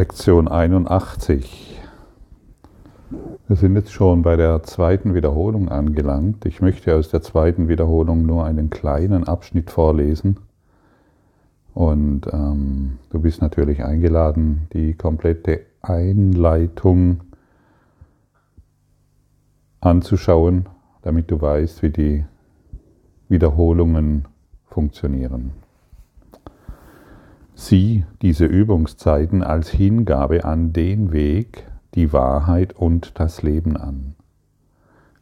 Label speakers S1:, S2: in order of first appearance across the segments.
S1: Lektion 81. Wir sind jetzt schon bei der zweiten Wiederholung angelangt. Ich möchte aus der zweiten Wiederholung nur einen kleinen Abschnitt vorlesen. Und ähm, du bist natürlich eingeladen, die komplette Einleitung anzuschauen, damit du weißt, wie die Wiederholungen funktionieren. Sieh diese Übungszeiten als Hingabe an den Weg, die Wahrheit und das Leben an.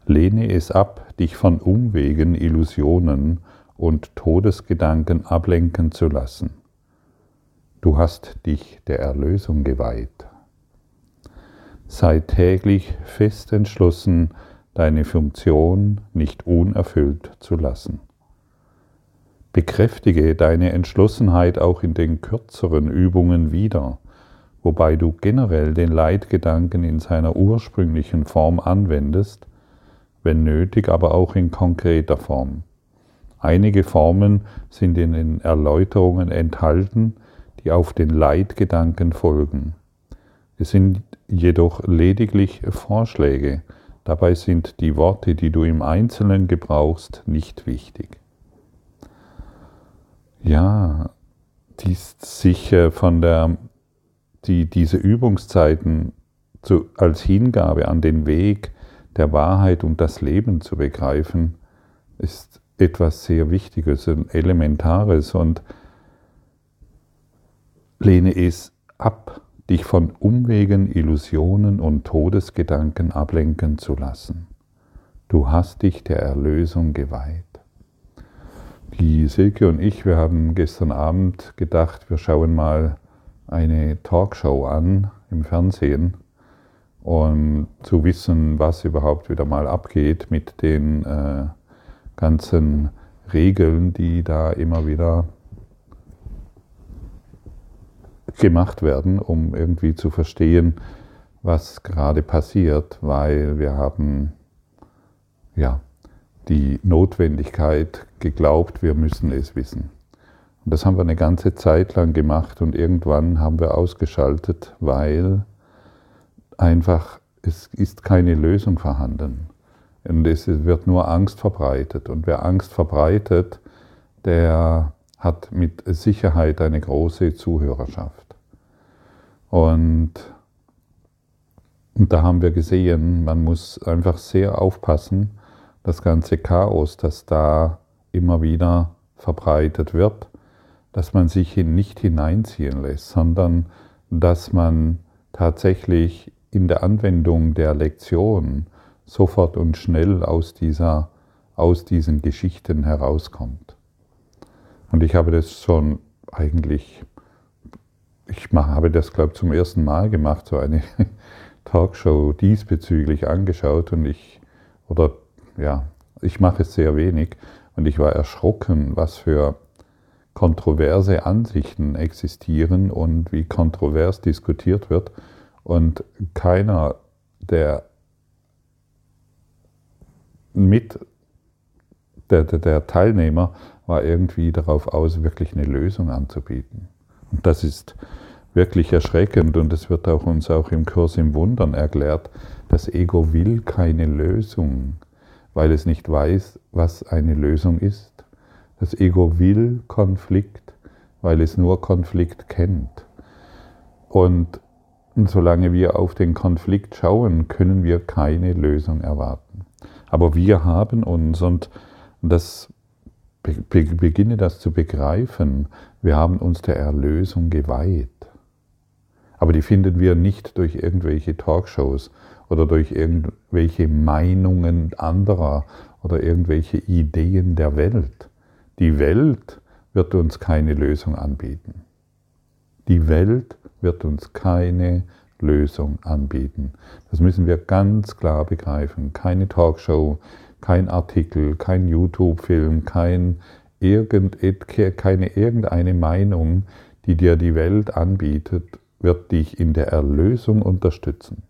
S1: Lehne es ab, dich von Umwegen, Illusionen und Todesgedanken ablenken zu lassen. Du hast dich der Erlösung geweiht. Sei täglich fest entschlossen, deine Funktion nicht unerfüllt zu lassen. Bekräftige deine Entschlossenheit auch in den kürzeren Übungen wieder, wobei du generell den Leitgedanken in seiner ursprünglichen Form anwendest, wenn nötig aber auch in konkreter Form. Einige Formen sind in den Erläuterungen enthalten, die auf den Leitgedanken folgen. Es sind jedoch lediglich Vorschläge, dabei sind die Worte, die du im Einzelnen gebrauchst, nicht wichtig. Ja, dies, sich von der, die, diese Übungszeiten zu, als Hingabe an den Weg der Wahrheit und das Leben zu begreifen, ist etwas sehr Wichtiges und Elementares und lehne es ab, dich von Umwegen, Illusionen und Todesgedanken ablenken zu lassen. Du hast dich der Erlösung geweiht. Die Silke und ich, wir haben gestern Abend gedacht, wir schauen mal eine Talkshow an im Fernsehen, um zu wissen, was überhaupt wieder mal abgeht mit den äh, ganzen Regeln, die da immer wieder gemacht werden, um irgendwie zu verstehen, was gerade passiert, weil wir haben ja die Notwendigkeit geglaubt, wir müssen es wissen. Und das haben wir eine ganze Zeit lang gemacht und irgendwann haben wir ausgeschaltet, weil einfach es ist keine Lösung vorhanden. Und es wird nur Angst verbreitet. Und wer Angst verbreitet, der hat mit Sicherheit eine große Zuhörerschaft. Und, und da haben wir gesehen, man muss einfach sehr aufpassen, das ganze Chaos, das da immer wieder verbreitet wird, dass man sich nicht hineinziehen lässt, sondern dass man tatsächlich in der Anwendung der Lektion sofort und schnell aus, dieser, aus diesen Geschichten herauskommt. Und ich habe das schon eigentlich, ich habe das, glaube ich, zum ersten Mal gemacht, so eine Talkshow diesbezüglich angeschaut und ich, oder ja, ich mache es sehr wenig und ich war erschrocken, was für kontroverse Ansichten existieren und wie kontrovers diskutiert wird. Und keiner der mit der, der, Teilnehmer war irgendwie darauf aus, wirklich eine Lösung anzubieten. Und das ist wirklich erschreckend und es wird auch uns auch im Kurs im Wundern erklärt, das Ego will keine Lösung weil es nicht weiß, was eine Lösung ist. Das Ego will Konflikt, weil es nur Konflikt kennt. Und, solange wir auf den Konflikt schauen, können wir keine Lösung erwarten. Aber wir haben uns, und das beginne das zu begreifen, wir haben uns der Erlösung geweiht. Aber die finden wir nicht durch irgendwelche Talkshows oder durch irgendwelche Meinungen anderer oder irgendwelche Ideen der Welt. Die Welt wird uns keine Lösung anbieten. Die Welt wird uns keine Lösung anbieten. Das müssen wir ganz klar begreifen. Keine Talkshow, kein Artikel, kein YouTube-Film, kein irgend, keine irgendeine Meinung, die dir die Welt anbietet, wird dich in der Erlösung unterstützen.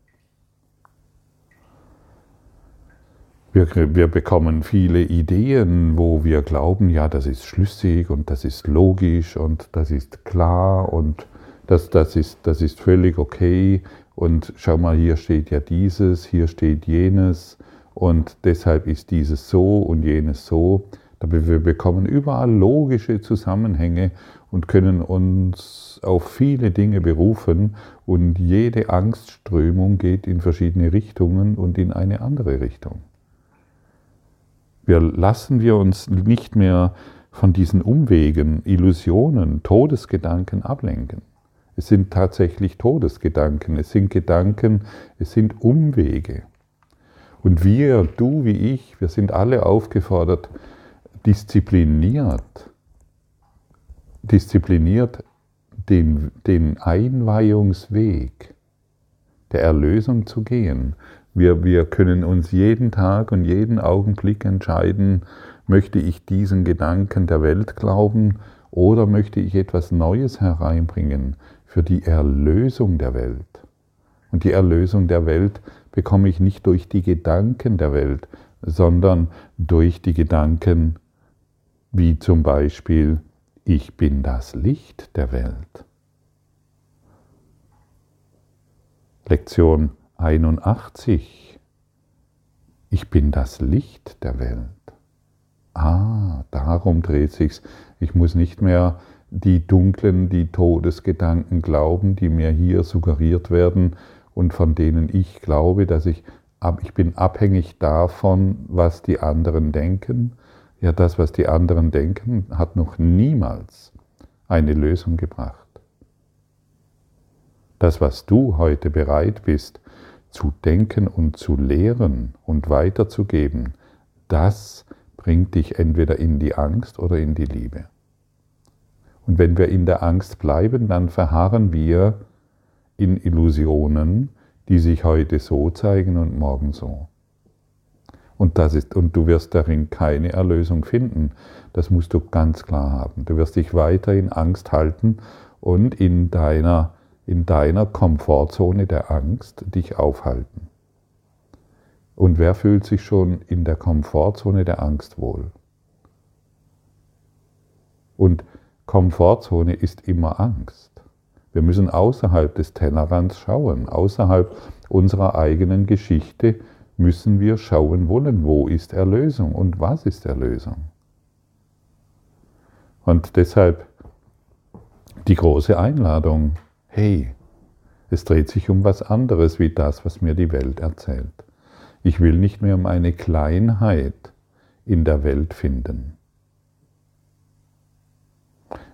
S1: Wir, wir, bekommen viele Ideen, wo wir glauben, ja, das ist schlüssig und das ist logisch und das ist klar und Das, das, ist, das ist völlig okay. Und schau mal, hier steht ja dieses, hier steht jenes. Und deshalb ist dieses so und jenes so. Aber wir bekommen überall logische Zusammenhänge und können uns auf viele Dinge berufen und jede Angstströmung geht in verschiedene Richtungen und in eine andere Richtung. Wir lassen wir uns nicht mehr von diesen Umwegen, Illusionen, Todesgedanken ablenken. Es sind tatsächlich Todesgedanken, es sind Gedanken, es sind Umwege. Und wir, du wie ich, wir sind alle aufgefordert, diszipliniert, diszipliniert den, den Einweihungsweg der Erlösung zu gehen. Wir, wir können uns jeden Tag und jeden Augenblick entscheiden, möchte ich diesen Gedanken der Welt glauben oder möchte ich etwas Neues hereinbringen für die Erlösung der Welt. Und die Erlösung der Welt bekomme ich nicht durch die Gedanken der Welt, sondern durch die Gedanken wie zum Beispiel, ich bin das Licht der Welt. Lektion 81. Ich bin das Licht der Welt. Ah, darum dreht sich's. Ich muss nicht mehr die dunklen, die Todesgedanken glauben, die mir hier suggeriert werden und von denen ich glaube, dass ich, ich bin abhängig davon, was die anderen denken ja, das, was die anderen denken, hat noch niemals eine Lösung gebracht. Das, was du heute bereit bist zu denken und zu lehren und weiterzugeben, das bringt dich entweder in die Angst oder in die Liebe. Und wenn wir in der Angst bleiben, dann verharren wir in Illusionen, die sich heute so zeigen und morgen so. Und, das ist, und du wirst darin keine Erlösung finden. Das musst du ganz klar haben. Du wirst dich weiter in Angst halten und in deiner, in deiner Komfortzone der Angst dich aufhalten. Und wer fühlt sich schon in der Komfortzone der Angst wohl? Und Komfortzone ist immer Angst. Wir müssen außerhalb des Tellerrands schauen, außerhalb unserer eigenen Geschichte müssen wir schauen wollen, wo ist Erlösung und was ist Erlösung. Und deshalb die große Einladung, hey, es dreht sich um was anderes wie das, was mir die Welt erzählt. Ich will nicht mehr um eine Kleinheit in der Welt finden.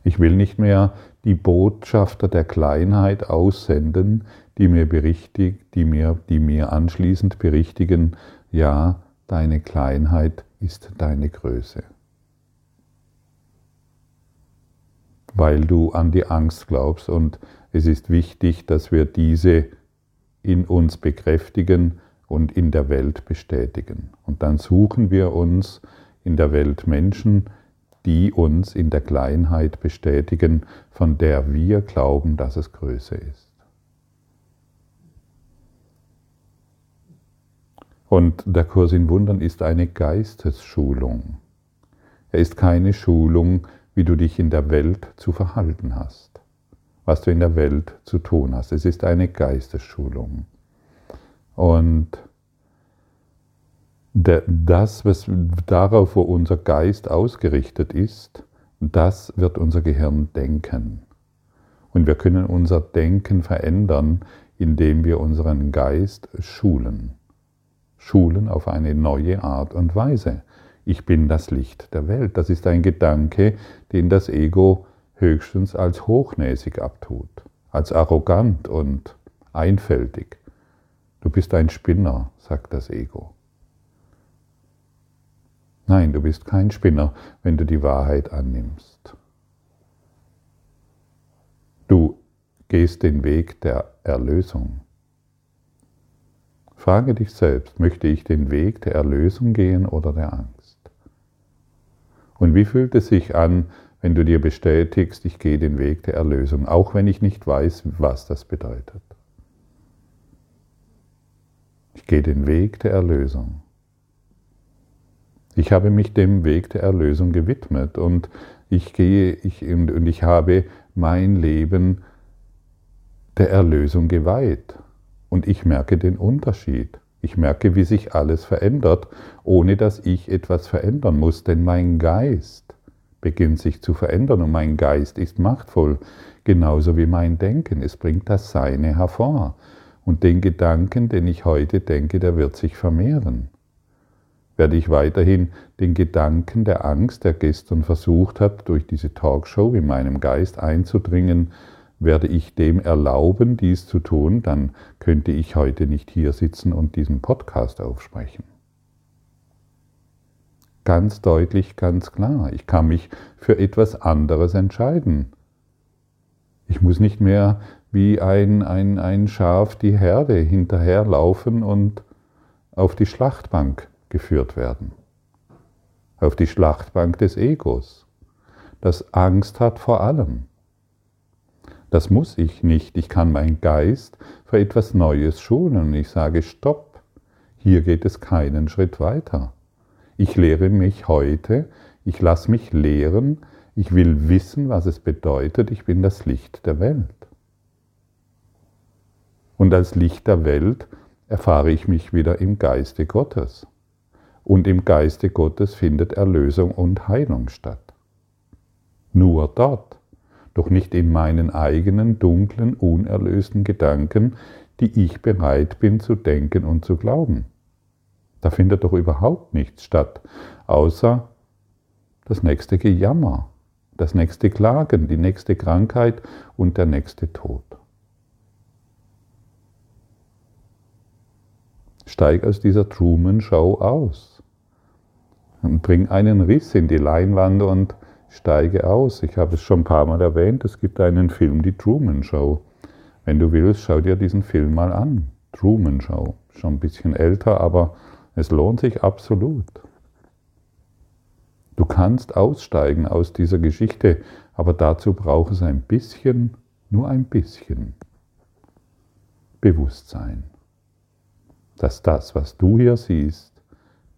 S1: Ich will nicht mehr die Botschafter der Kleinheit aussenden, die mir berichtigt, die mir, die mir anschließend berichtigen, ja, deine Kleinheit ist deine Größe. Weil du an die Angst glaubst und es ist wichtig, dass wir diese in uns bekräftigen und in der Welt bestätigen. Und dann suchen wir uns in der Welt Menschen, die uns in der Kleinheit bestätigen, von der wir glauben, dass es Größe ist. Und der Kurs in Wundern ist eine Geistesschulung. Er ist keine Schulung, wie du dich in der Welt zu verhalten hast, was du in der Welt zu tun hast. Es ist eine Geistesschulung. Und das, was darauf, wo unser Geist ausgerichtet ist, das wird unser Gehirn denken. Und wir können unser Denken verändern, indem wir unseren Geist schulen schulen auf eine neue Art und Weise. Ich bin das Licht der Welt. Das ist ein Gedanke, den das Ego höchstens als hochnäsig abtut, als arrogant und einfältig. Du bist ein Spinner, sagt das Ego. Nein, du bist kein Spinner, wenn du die Wahrheit annimmst. Du gehst den Weg der Erlösung. Frage dich selbst, möchte ich den Weg der Erlösung gehen oder der Angst? Und wie fühlt es sich an, wenn du dir bestätigst, ich gehe den Weg der Erlösung, auch wenn ich nicht weiß, was das bedeutet? Ich gehe den Weg der Erlösung. Ich habe mich dem Weg der Erlösung gewidmet und ich gehe ich, und ich habe mein Leben der Erlösung geweiht. Und ich merke den Unterschied. Ich merke, wie sich alles verändert, ohne dass ich etwas verändern muss, denn mein Geist beginnt sich zu verändern und mein Geist ist machtvoll, genauso wie mein Denken. Es bringt das Seine hervor. Und den Gedanken, den ich heute denke, der wird sich vermehren. Werde ich weiterhin den Gedanken der Angst, der gestern versucht hat, durch diese Talkshow in meinem Geist einzudringen, werde ich dem erlauben, dies zu tun, dann könnte ich heute nicht hier sitzen und diesen Podcast aufsprechen. Ganz deutlich, ganz klar. Ich kann mich für etwas anderes entscheiden. Ich muss nicht mehr wie ein, ein, ein Schaf die Herde hinterherlaufen und auf die Schlachtbank geführt werden. Auf die Schlachtbank des Egos, das Angst hat vor allem. Das muss ich nicht. Ich kann meinen Geist für etwas Neues schulen ich sage, stopp, hier geht es keinen Schritt weiter. Ich lehre mich heute, ich lasse mich lehren, ich will wissen, was es bedeutet, ich bin das Licht der Welt. Und als Licht der Welt erfahre ich mich wieder im Geiste Gottes. Und im Geiste Gottes findet Erlösung und Heilung statt. Nur dort doch nicht in meinen eigenen dunklen, unerlösten Gedanken, die ich bereit bin zu denken und zu glauben. Da findet doch überhaupt nichts statt, außer das nächste Gejammer, das nächste Klagen, die nächste Krankheit und der nächste Tod. Steig aus dieser Truman-Show aus und bring einen Riss in die Leinwand und steige aus. Ich habe es schon ein paar Mal erwähnt, es gibt einen Film, die Truman Show. Wenn du willst, schau dir diesen Film mal an. Truman Show. Schon ein bisschen älter, aber es lohnt sich absolut. Du kannst aussteigen aus dieser Geschichte, aber dazu braucht es ein bisschen, nur ein bisschen Bewusstsein, dass das, was du hier siehst,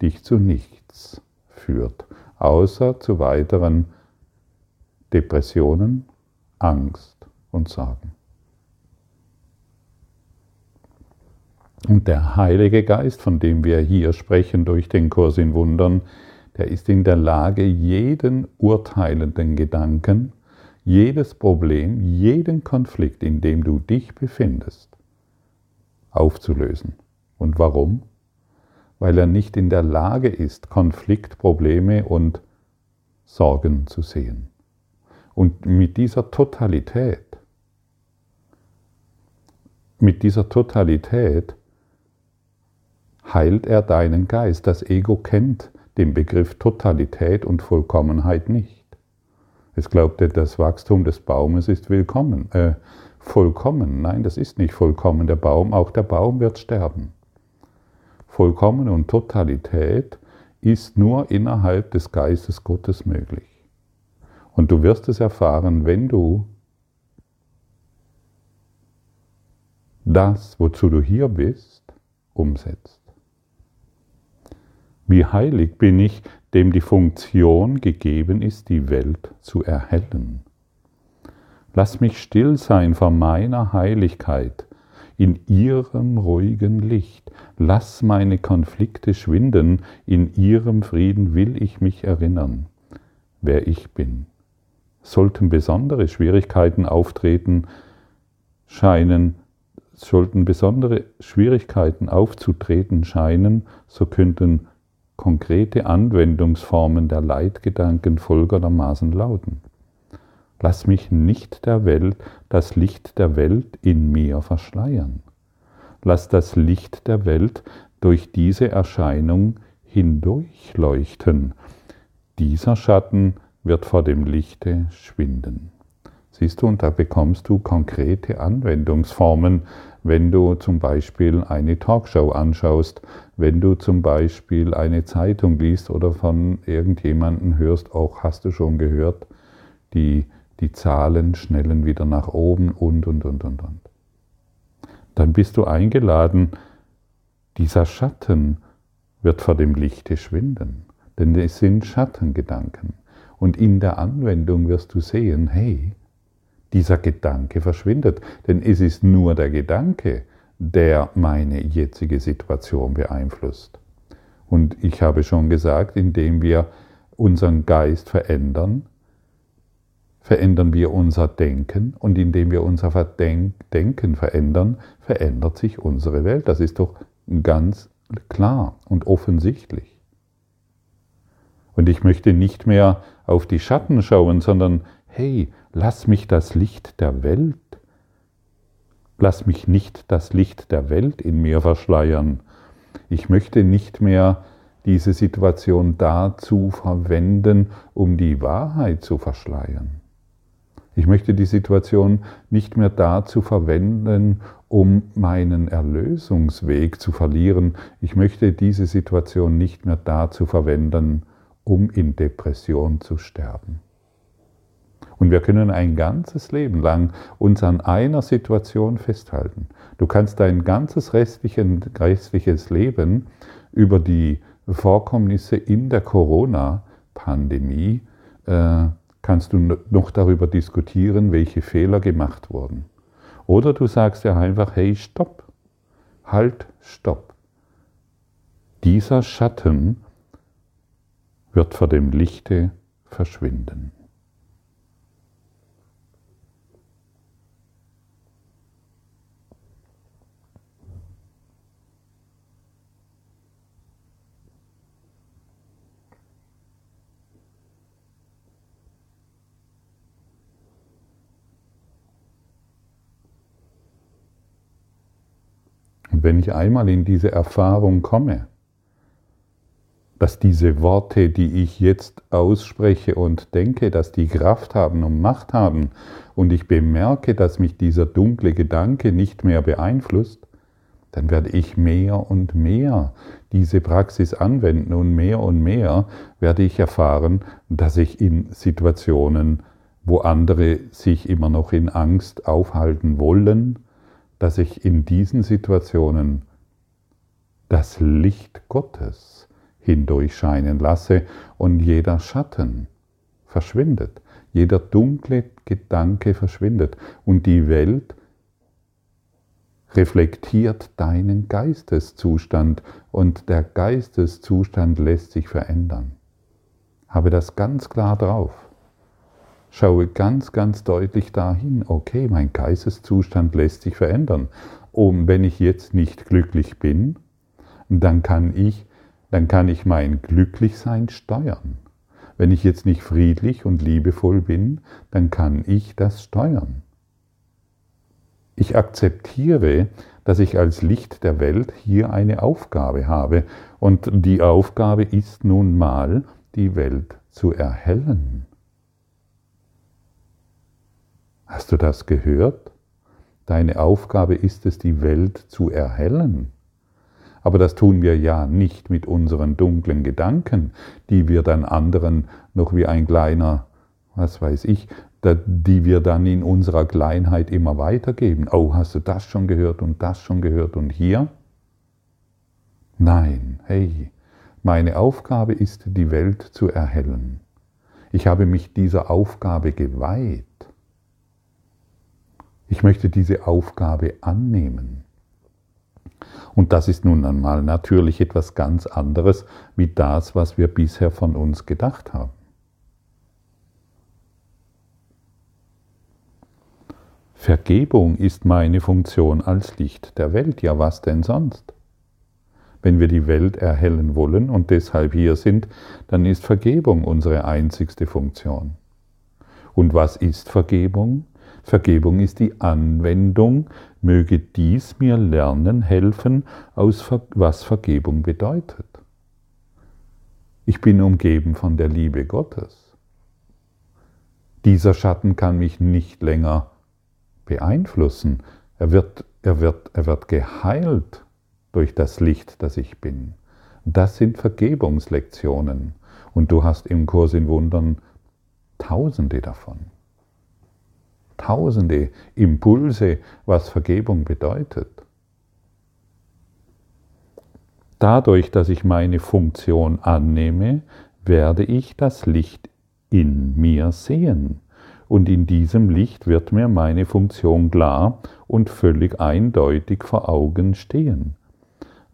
S1: dich zu nichts führt, außer zu weiteren Depressionen, Angst und Sorgen. Und der Heilige Geist, von dem wir hier sprechen durch den Kurs in Wundern, der ist in der Lage, jeden urteilenden Gedanken, jedes Problem, jeden Konflikt, in dem du dich befindest, aufzulösen. Und warum? Weil er nicht in der Lage ist, Konfliktprobleme und Sorgen zu sehen. Und mit dieser Totalität, mit dieser Totalität heilt er deinen Geist. Das Ego kennt den Begriff Totalität und Vollkommenheit nicht. Es glaubte, das Wachstum des Baumes ist willkommen, äh, vollkommen. Nein, das ist nicht vollkommen. Der Baum, auch der Baum wird sterben. Vollkommen und Totalität ist nur innerhalb des Geistes Gottes möglich. Und du wirst es erfahren, wenn du das, wozu du hier bist, umsetzt. Wie heilig bin ich, dem die Funktion gegeben ist, die Welt zu erhellen. Lass mich still sein vor meiner Heiligkeit, in ihrem ruhigen Licht. Lass meine Konflikte schwinden, in ihrem Frieden will ich mich erinnern, wer ich bin sollten besondere Schwierigkeiten auftreten scheinen, sollten besondere Schwierigkeiten aufzutreten scheinen, so könnten konkrete Anwendungsformen der Leitgedanken folgendermaßen lauten. Lass mich nicht der Welt, das Licht der Welt in mir verschleiern. Lass das Licht der Welt durch diese Erscheinung hindurchleuchten. Dieser Schatten wird vor dem Lichte schwinden. Siehst du, und da bekommst du konkrete Anwendungsformen, wenn du zum Beispiel eine Talkshow anschaust, wenn du zum Beispiel eine Zeitung liest oder von irgendjemandem hörst, auch hast du schon gehört, die, die Zahlen schnellen wieder nach oben und, und, und, und, und. Dann bist du eingeladen, dieser Schatten wird vor dem Lichte schwinden, denn es sind Schattengedanken. Und in der Anwendung wirst du sehen, hey, dieser Gedanke verschwindet. Denn es ist nur der Gedanke, der meine jetzige Situation beeinflusst. Und ich habe schon gesagt, indem wir unseren Geist verändern, verändern wir unser Denken und indem wir unser Denken verändern, verändert sich unsere Welt. Das ist doch ganz klar und offensichtlich. Und ich möchte nicht mehr auf die Schatten schauen, sondern hey, lass mich das Licht der Welt, lass mich nicht das Licht der Welt in mir verschleiern. Ich möchte nicht mehr diese Situation dazu verwenden, um die Wahrheit zu verschleiern. Ich möchte die Situation nicht mehr dazu verwenden, um meinen Erlösungsweg zu verlieren. Ich möchte diese Situation nicht mehr dazu verwenden, um in Depression zu sterben. Und wir können ein ganzes Leben lang uns an einer Situation festhalten. Du kannst dein ganzes restliches Leben über die Vorkommnisse in der Corona-Pandemie äh, kannst du noch darüber diskutieren, welche Fehler gemacht wurden. Oder du sagst ja einfach, hey, stopp, halt, stopp. Dieser Schatten wird vor dem Lichte verschwinden. Und wenn ich einmal in diese Erfahrung komme, dass diese Worte, die ich jetzt ausspreche und denke, dass die Kraft haben und Macht haben und ich bemerke, dass mich dieser dunkle Gedanke nicht mehr beeinflusst, dann werde ich mehr und mehr diese Praxis anwenden und mehr und mehr werde ich erfahren, dass ich in Situationen, wo andere sich immer noch in Angst aufhalten wollen, dass ich in diesen Situationen das Licht Gottes hindurchscheinen lasse und jeder Schatten verschwindet, jeder dunkle Gedanke verschwindet und die Welt reflektiert deinen Geisteszustand und der Geisteszustand lässt sich verändern. Habe das ganz klar drauf schaue ganz, ganz deutlich dahin, okay, mein Geisteszustand lässt sich verändern. Und wenn ich jetzt nicht glücklich bin, dann kann ich, dann kann ich mein Glücklichsein steuern. Wenn ich jetzt nicht friedlich und liebevoll bin, dann kann ich das steuern. Ich akzeptiere, dass ich als Licht der Welt hier eine Aufgabe habe. Und die Aufgabe ist nun mal, die Welt zu erhellen. Hast du das gehört? Deine Aufgabe ist es, die Welt zu erhellen. Aber das tun wir ja nicht mit unseren dunklen Gedanken, die wir dann anderen noch wie ein kleiner, was weiß ich, die wir dann in unserer Kleinheit immer weitergeben. Oh, hast du das schon gehört und das schon gehört und hier? Nein, hey, meine Aufgabe ist, die Welt zu erhellen. Ich habe mich dieser Aufgabe geweiht. Ich möchte diese Aufgabe annehmen. Und das ist nun einmal natürlich etwas ganz anderes wie das, was wir bisher von uns gedacht haben. Vergebung ist meine Funktion als Licht der Welt. Ja, was denn sonst? Wenn wir die Welt erhellen wollen und deshalb hier sind, dann ist Vergebung unsere einzigste Funktion. Und was ist Vergebung? Vergebung ist die Anwendung, möge dies mir lernen, helfen, aus was Vergebung bedeutet. Ich bin umgeben von der Liebe Gottes. Dieser Schatten kann mich nicht länger beeinflussen. Er wird, er wird, er wird geheilt durch das Licht, das ich bin. Das sind Vergebungslektionen. Und du hast im Kurs in Wundern tausende davon tausende Impulse, was Vergebung bedeutet. Dadurch, dass ich meine Funktion annehme, werde ich das Licht in mir sehen und in diesem Licht wird mir meine Funktion klar und völlig eindeutig vor Augen stehen.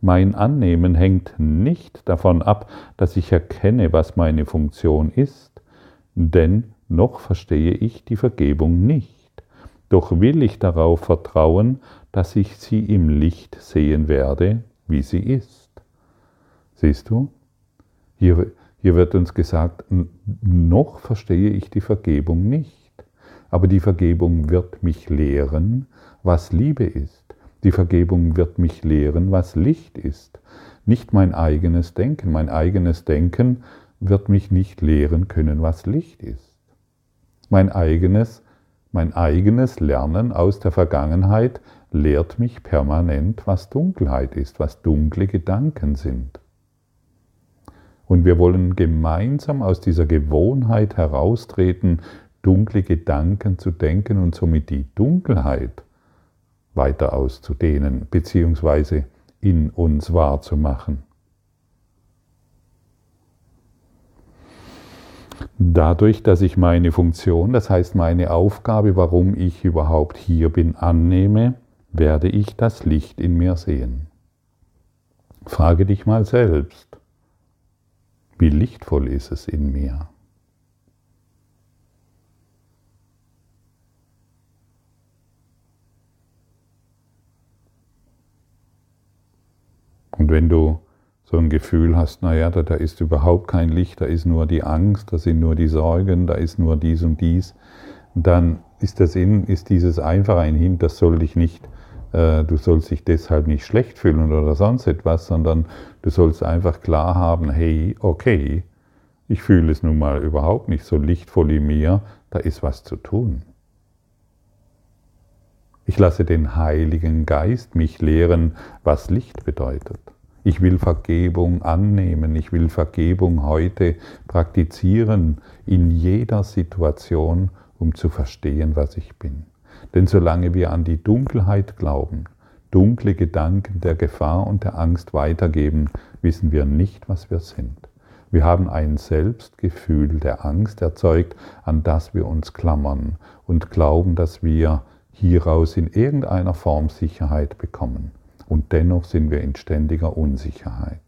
S1: Mein Annehmen hängt nicht davon ab, dass ich erkenne, was meine Funktion ist, denn noch verstehe ich die Vergebung nicht. Doch will ich darauf vertrauen, dass ich sie im Licht sehen werde, wie sie ist. Siehst du? Hier, hier wird uns gesagt, noch verstehe ich die Vergebung nicht. Aber die Vergebung wird mich lehren, was Liebe ist. Die Vergebung wird mich lehren, was Licht ist. Nicht mein eigenes Denken. Mein eigenes Denken wird mich nicht lehren können, was Licht ist. Mein eigenes, mein eigenes Lernen aus der Vergangenheit lehrt mich permanent, was Dunkelheit ist, was dunkle Gedanken sind. Und wir wollen gemeinsam aus dieser Gewohnheit heraustreten, dunkle Gedanken zu denken und somit die Dunkelheit weiter auszudehnen bzw. in uns wahrzumachen. Dadurch, dass ich meine Funktion, das heißt meine Aufgabe, warum ich überhaupt hier bin, annehme, werde ich das Licht in mir sehen. Frage dich mal selbst, wie lichtvoll ist es in mir? Und wenn du so ein Gefühl hast, naja, da, da ist überhaupt kein Licht, da ist nur die Angst, da sind nur die Sorgen, da ist nur dies und dies, dann ist das in, ist dieses einfach ein Hint, das soll dich nicht, äh, du sollst dich deshalb nicht schlecht fühlen oder sonst etwas, sondern du sollst einfach klar haben, hey, okay, ich fühle es nun mal überhaupt nicht so lichtvoll in mir, da ist was zu tun. Ich lasse den Heiligen Geist mich lehren, was Licht bedeutet. Ich will Vergebung annehmen, ich will Vergebung heute praktizieren in jeder Situation, um zu verstehen, was ich bin. Denn solange wir an die Dunkelheit glauben, dunkle Gedanken der Gefahr und der Angst weitergeben, wissen wir nicht, was wir sind. Wir haben ein Selbstgefühl der Angst erzeugt, an das wir uns klammern und glauben, dass wir hieraus in irgendeiner Form Sicherheit bekommen. Und dennoch sind wir in ständiger Unsicherheit.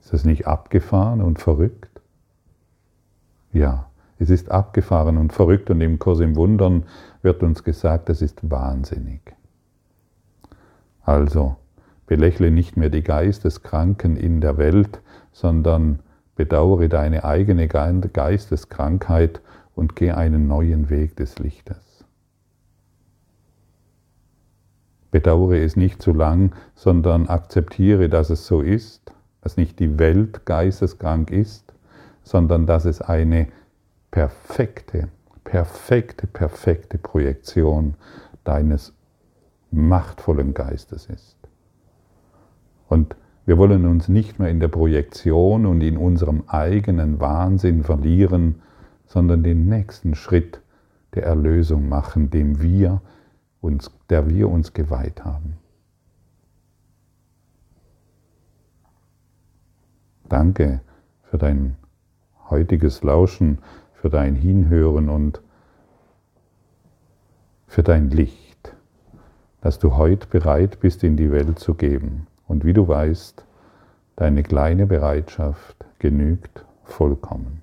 S1: Ist das nicht abgefahren und verrückt? Ja, es ist abgefahren und verrückt und im Kurs im Wundern wird uns gesagt, es ist wahnsinnig. Also, belächle nicht mehr die Geisteskranken in der Welt, sondern bedauere deine eigene Geisteskrankheit und geh einen neuen Weg des Lichtes. Bedauere es nicht zu lang, sondern akzeptiere, dass es so ist, dass nicht die Welt geisteskrank ist, sondern dass es eine perfekte, perfekte, perfekte Projektion deines machtvollen Geistes ist. Und wir wollen uns nicht mehr in der Projektion und in unserem eigenen Wahnsinn verlieren, sondern den nächsten Schritt der Erlösung machen, dem wir uns, der wir uns geweiht haben. Danke für dein heutiges Lauschen, für dein Hinhören und für dein Licht, das du heute bereit bist in die Welt zu geben. Und wie du weißt, deine kleine Bereitschaft genügt vollkommen.